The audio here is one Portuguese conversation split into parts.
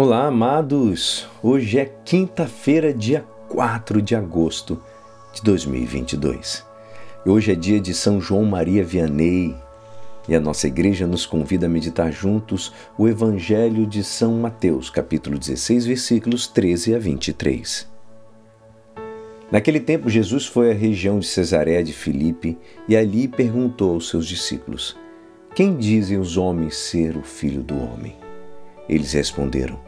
Olá, amados! Hoje é quinta-feira, dia 4 de agosto de 2022. Hoje é dia de São João Maria Vianney e a nossa igreja nos convida a meditar juntos o Evangelho de São Mateus, capítulo 16, versículos 13 a 23. Naquele tempo, Jesus foi à região de Cesareia de Filipe e ali perguntou aos seus discípulos: Quem dizem os homens ser o filho do homem? Eles responderam: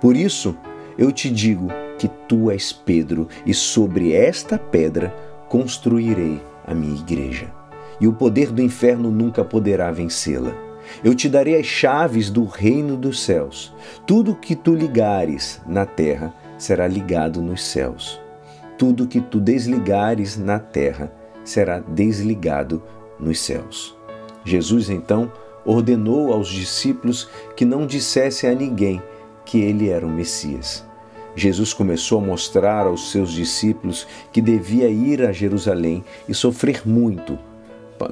Por isso, eu te digo que tu és Pedro, e sobre esta pedra construirei a minha igreja. E o poder do inferno nunca poderá vencê-la. Eu te darei as chaves do reino dos céus. Tudo que tu ligares na terra será ligado nos céus. Tudo que tu desligares na terra será desligado nos céus. Jesus então ordenou aos discípulos que não dissessem a ninguém que ele era o Messias. Jesus começou a mostrar aos seus discípulos que devia ir a Jerusalém e sofrer muito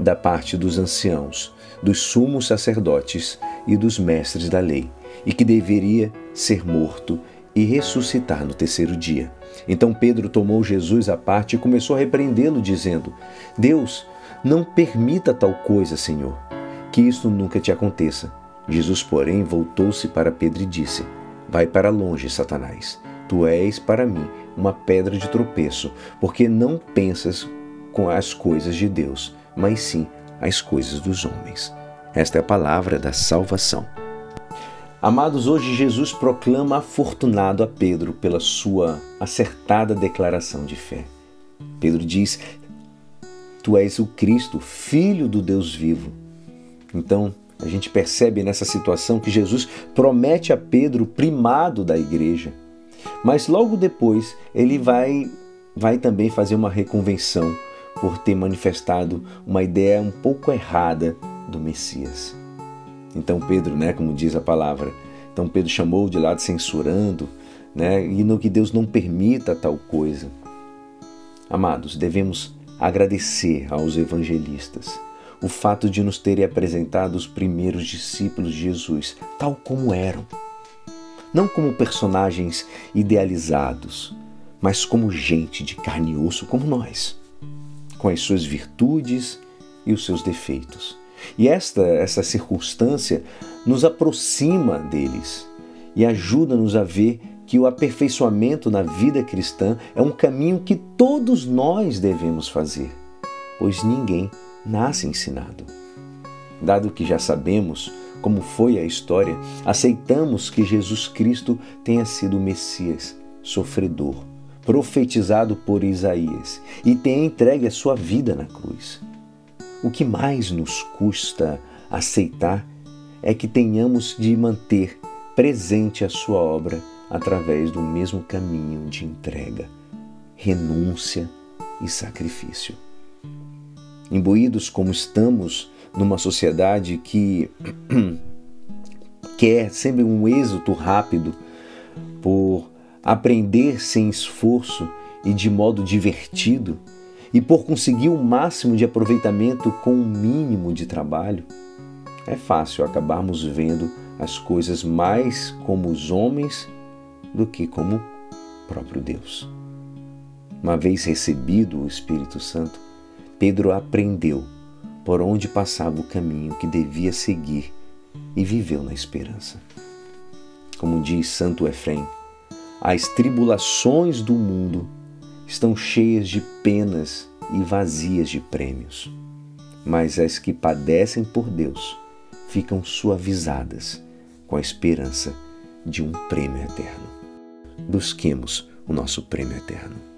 da parte dos anciãos, dos sumos sacerdotes e dos mestres da lei, e que deveria ser morto e ressuscitar no terceiro dia. Então Pedro tomou Jesus à parte e começou a repreendê-lo, dizendo: Deus, não permita tal coisa, Senhor, que isto nunca te aconteça. Jesus, porém, voltou-se para Pedro e disse: Vai para longe, Satanás. Tu és para mim uma pedra de tropeço, porque não pensas com as coisas de Deus, mas sim as coisas dos homens. Esta é a palavra da salvação. Amados, hoje Jesus proclama afortunado a Pedro pela sua acertada declaração de fé. Pedro diz: Tu és o Cristo, filho do Deus vivo. Então, a gente percebe nessa situação que Jesus promete a Pedro o primado da igreja. Mas logo depois ele vai, vai também fazer uma reconvenção por ter manifestado uma ideia um pouco errada do Messias. Então Pedro, né, como diz a palavra, então Pedro chamou de lado censurando, né, e no que Deus não permita tal coisa. Amados, devemos agradecer aos evangelistas o fato de nos terem apresentado os primeiros discípulos de Jesus, tal como eram. Não como personagens idealizados, mas como gente de carne e osso como nós, com as suas virtudes e os seus defeitos. E esta essa circunstância nos aproxima deles e ajuda-nos a ver que o aperfeiçoamento na vida cristã é um caminho que todos nós devemos fazer, pois ninguém nasce ensinado. Dado que já sabemos como foi a história, aceitamos que Jesus Cristo tenha sido o Messias, sofredor, profetizado por Isaías e tenha entregue a sua vida na cruz. O que mais nos custa aceitar é que tenhamos de manter presente a sua obra através do mesmo caminho de entrega, renúncia e sacrifício imbuídos como estamos numa sociedade que quer sempre um êxito rápido por aprender sem esforço e de modo divertido e por conseguir o máximo de aproveitamento com o mínimo de trabalho, é fácil acabarmos vendo as coisas mais como os homens do que como o próprio Deus. Uma vez recebido o Espírito Santo, Pedro aprendeu por onde passava o caminho que devia seguir e viveu na esperança. Como diz Santo Efrem, as tribulações do mundo estão cheias de penas e vazias de prêmios, mas as que padecem por Deus ficam suavizadas com a esperança de um prêmio eterno. Busquemos o nosso prêmio eterno.